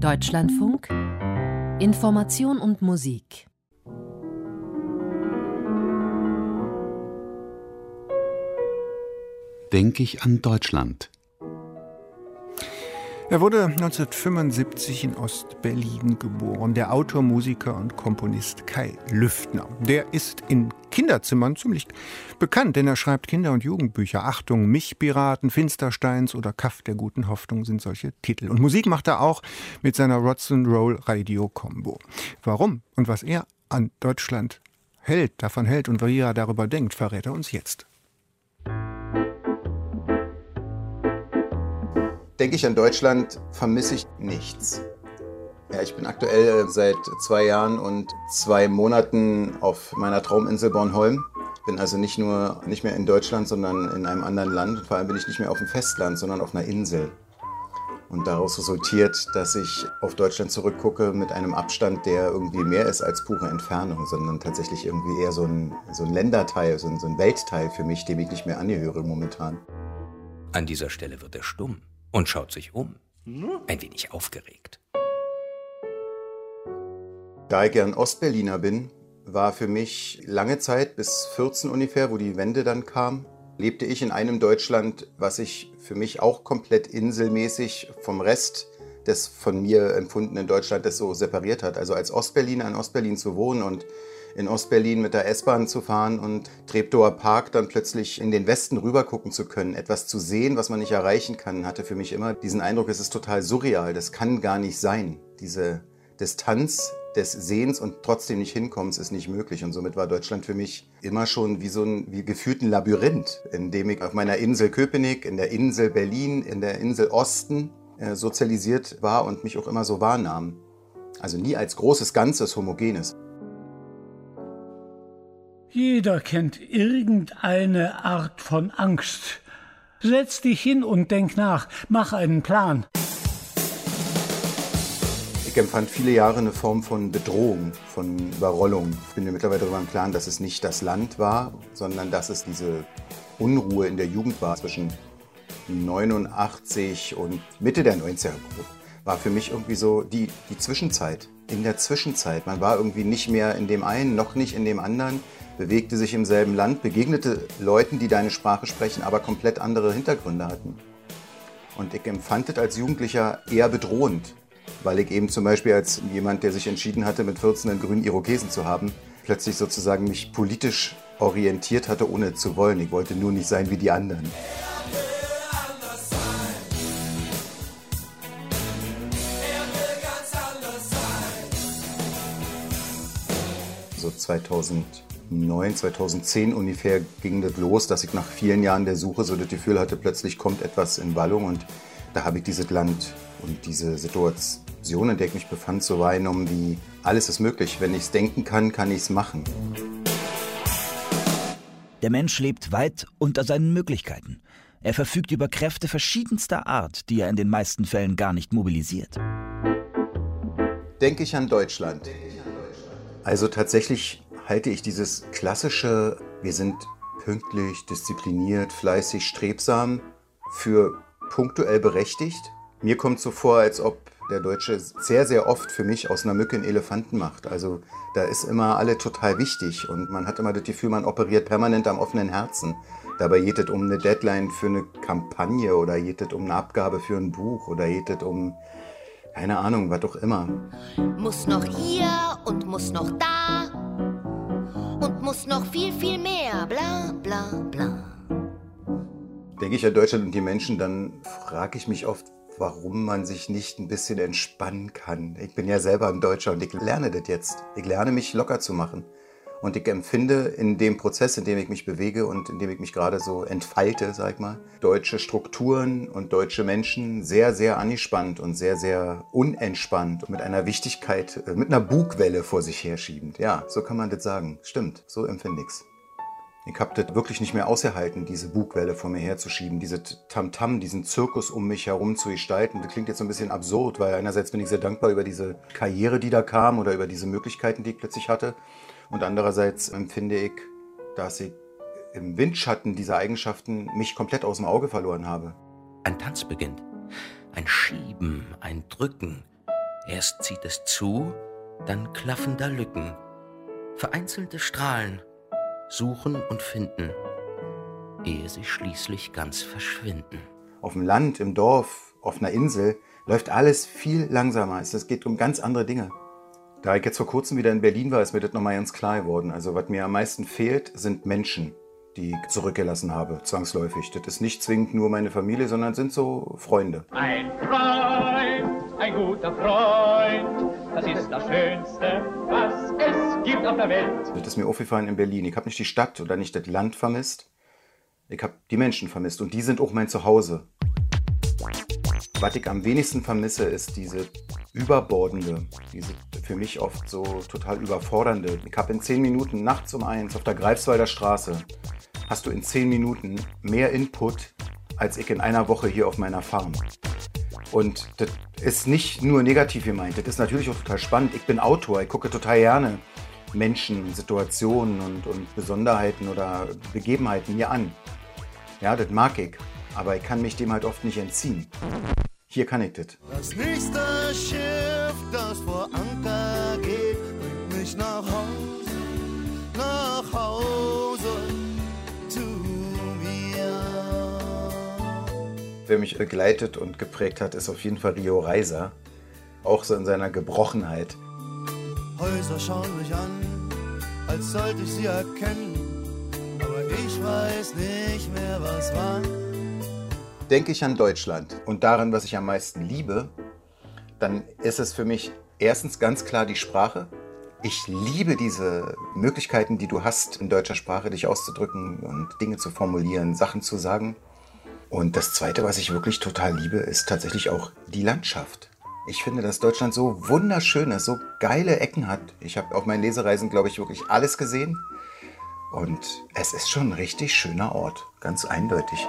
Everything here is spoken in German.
Deutschlandfunk. Information und Musik. Denke ich an Deutschland er wurde 1975 in Ostberlin geboren, der Autor, Musiker und Komponist Kai Lüftner. Der ist in Kinderzimmern ziemlich bekannt, denn er schreibt Kinder- und Jugendbücher. Achtung, Mich Piraten, Finstersteins oder Kaff der guten Hoffnung sind solche Titel. Und Musik macht er auch mit seiner Rodson Roll Radio Combo. Warum und was er an Deutschland hält, davon hält und wie er darüber denkt, verrät er uns jetzt. Denke ich an Deutschland, vermisse ich nichts. Ja, ich bin aktuell seit zwei Jahren und zwei Monaten auf meiner Trauminsel Bornholm. Bin also nicht nur nicht mehr in Deutschland, sondern in einem anderen Land. vor allem bin ich nicht mehr auf dem Festland, sondern auf einer Insel. Und daraus resultiert, dass ich auf Deutschland zurückgucke mit einem Abstand, der irgendwie mehr ist als pure Entfernung, sondern tatsächlich irgendwie eher so ein, so ein Länderteil, so ein, so ein Weltteil für mich, dem ich nicht mehr angehöre momentan. An dieser Stelle wird er stumm und schaut sich um. Ein wenig aufgeregt. Da ich gern Ostberliner bin, war für mich lange Zeit, bis 14 ungefähr, wo die Wende dann kam, lebte ich in einem Deutschland, was sich für mich auch komplett inselmäßig vom Rest des von mir empfundenen Deutschlandes so separiert hat. Also als Ostberliner in Ostberlin zu wohnen und in Ostberlin mit der S-Bahn zu fahren und Treptower Park dann plötzlich in den Westen rüber gucken zu können, etwas zu sehen, was man nicht erreichen kann, hatte für mich immer diesen Eindruck, es ist total surreal, das kann gar nicht sein. Diese Distanz des Sehens und trotzdem nicht hinkommens ist nicht möglich. Und somit war Deutschland für mich immer schon wie so ein wie gefühlt ein Labyrinth, in dem ich auf meiner Insel Köpenick, in der Insel Berlin, in der Insel Osten äh, sozialisiert war und mich auch immer so wahrnahm. Also nie als großes Ganzes, homogenes. Jeder kennt irgendeine Art von Angst. Setz dich hin und denk nach, mach einen Plan. Ich empfand viele Jahre eine Form von Bedrohung, von Überrollung. Ich bin mir mittlerweile darüber im Klaren, dass es nicht das Land war, sondern dass es diese Unruhe in der Jugend war zwischen 89 und Mitte der 90er. War für mich irgendwie so die, die Zwischenzeit. In der Zwischenzeit. Man war irgendwie nicht mehr in dem einen, noch nicht in dem anderen bewegte sich im selben Land, begegnete Leuten, die deine Sprache sprechen, aber komplett andere Hintergründe hatten. Und ich empfand es als Jugendlicher eher bedrohend, weil ich eben zum Beispiel als jemand, der sich entschieden hatte, mit 14 einen grünen Irokesen zu haben, plötzlich sozusagen mich politisch orientiert hatte, ohne zu wollen. Ich wollte nur nicht sein wie die anderen. So 2000 2009, 2010 ungefähr ging das los, dass ich nach vielen Jahren der Suche so das Gefühl hatte, plötzlich kommt etwas in Wallung und da habe ich dieses Land und diese Situation, in der ich mich befand, so wahrgenommen wie alles ist möglich. Wenn ich es denken kann, kann ich es machen. Der Mensch lebt weit unter seinen Möglichkeiten. Er verfügt über Kräfte verschiedenster Art, die er in den meisten Fällen gar nicht mobilisiert. Denke ich an Deutschland. Also tatsächlich halte ich dieses klassische, wir sind pünktlich, diszipliniert, fleißig, strebsam für punktuell berechtigt. Mir kommt so vor, als ob der Deutsche sehr, sehr oft für mich aus einer Mücke einen Elefanten macht. Also da ist immer alle total wichtig und man hat immer das Gefühl, man operiert permanent am offenen Herzen. Dabei geht es um eine Deadline für eine Kampagne oder geht es um eine Abgabe für ein Buch oder geht es um, keine Ahnung, was auch immer. Muss noch hier und muss noch da und muss noch viel, viel mehr, bla bla bla. Denke ich an Deutschland und die Menschen, dann frage ich mich oft, warum man sich nicht ein bisschen entspannen kann. Ich bin ja selber ein Deutscher und ich lerne das jetzt. Ich lerne mich locker zu machen. Und ich empfinde in dem Prozess, in dem ich mich bewege und in dem ich mich gerade so entfalte, sag ich mal, deutsche Strukturen und deutsche Menschen sehr, sehr angespannt und sehr, sehr unentspannt und mit einer Wichtigkeit, äh, mit einer Bugwelle vor sich herschiebend. Ja, so kann man das sagen. Stimmt, so empfinde ich's. Ich habe das wirklich nicht mehr ausgehalten, diese Bugwelle vor mir herzuschieben, diese Tamtam, -Tam, diesen Zirkus um mich herum zu gestalten. Das klingt jetzt so ein bisschen absurd, weil einerseits bin ich sehr dankbar über diese Karriere, die da kam oder über diese Möglichkeiten, die ich plötzlich hatte. Und andererseits empfinde ich, dass ich im Windschatten dieser Eigenschaften mich komplett aus dem Auge verloren habe. Ein Tanz beginnt. Ein Schieben, ein Drücken. Erst zieht es zu, dann klaffen da Lücken. Vereinzelte Strahlen suchen und finden, ehe sie schließlich ganz verschwinden. Auf dem Land, im Dorf, auf einer Insel läuft alles viel langsamer. Es geht um ganz andere Dinge. Da ich jetzt vor kurzem wieder in Berlin war, ist mir das nochmal ganz klar geworden. Also was mir am meisten fehlt, sind Menschen, die ich zurückgelassen habe, zwangsläufig. Das ist nicht zwingend nur meine Familie, sondern sind so Freunde. Ein Freund, ein guter Freund, das ist das Schönste, was es gibt auf der Welt. Das ist mir aufgefallen in Berlin. Ich habe nicht die Stadt oder nicht das Land vermisst. Ich habe die Menschen vermisst und die sind auch mein Zuhause. Was ich am wenigsten vermisse, ist diese überbordende, diese für mich oft so total überfordernde. Ich habe in zehn Minuten nachts um eins auf der Greifswalder Straße, hast du in zehn Minuten mehr Input als ich in einer Woche hier auf meiner Farm. Und das ist nicht nur negativ gemeint, das ist natürlich auch total spannend. Ich bin Autor, ich gucke total gerne Menschen, Situationen und, und Besonderheiten oder Begebenheiten mir an. Ja, das mag ich, aber ich kann mich dem halt oft nicht entziehen. Hier kann ich das. Das nächste Schiff, das vor Anker geht, bringt mich nach Hause, nach Hause zu mir. Wer mich begleitet und geprägt hat, ist auf jeden Fall Rio Reiser. Auch so in seiner Gebrochenheit. Häuser schauen mich an, als sollte ich sie erkennen, aber ich weiß nicht mehr, was war denke ich an Deutschland und daran, was ich am meisten liebe, dann ist es für mich erstens ganz klar die Sprache. Ich liebe diese Möglichkeiten, die du hast, in deutscher Sprache dich auszudrücken und Dinge zu formulieren, Sachen zu sagen. Und das Zweite, was ich wirklich total liebe, ist tatsächlich auch die Landschaft. Ich finde, dass Deutschland so wunderschön ist, so geile Ecken hat. Ich habe auf meinen Lesereisen, glaube ich, wirklich alles gesehen. Und es ist schon ein richtig schöner Ort, ganz eindeutig.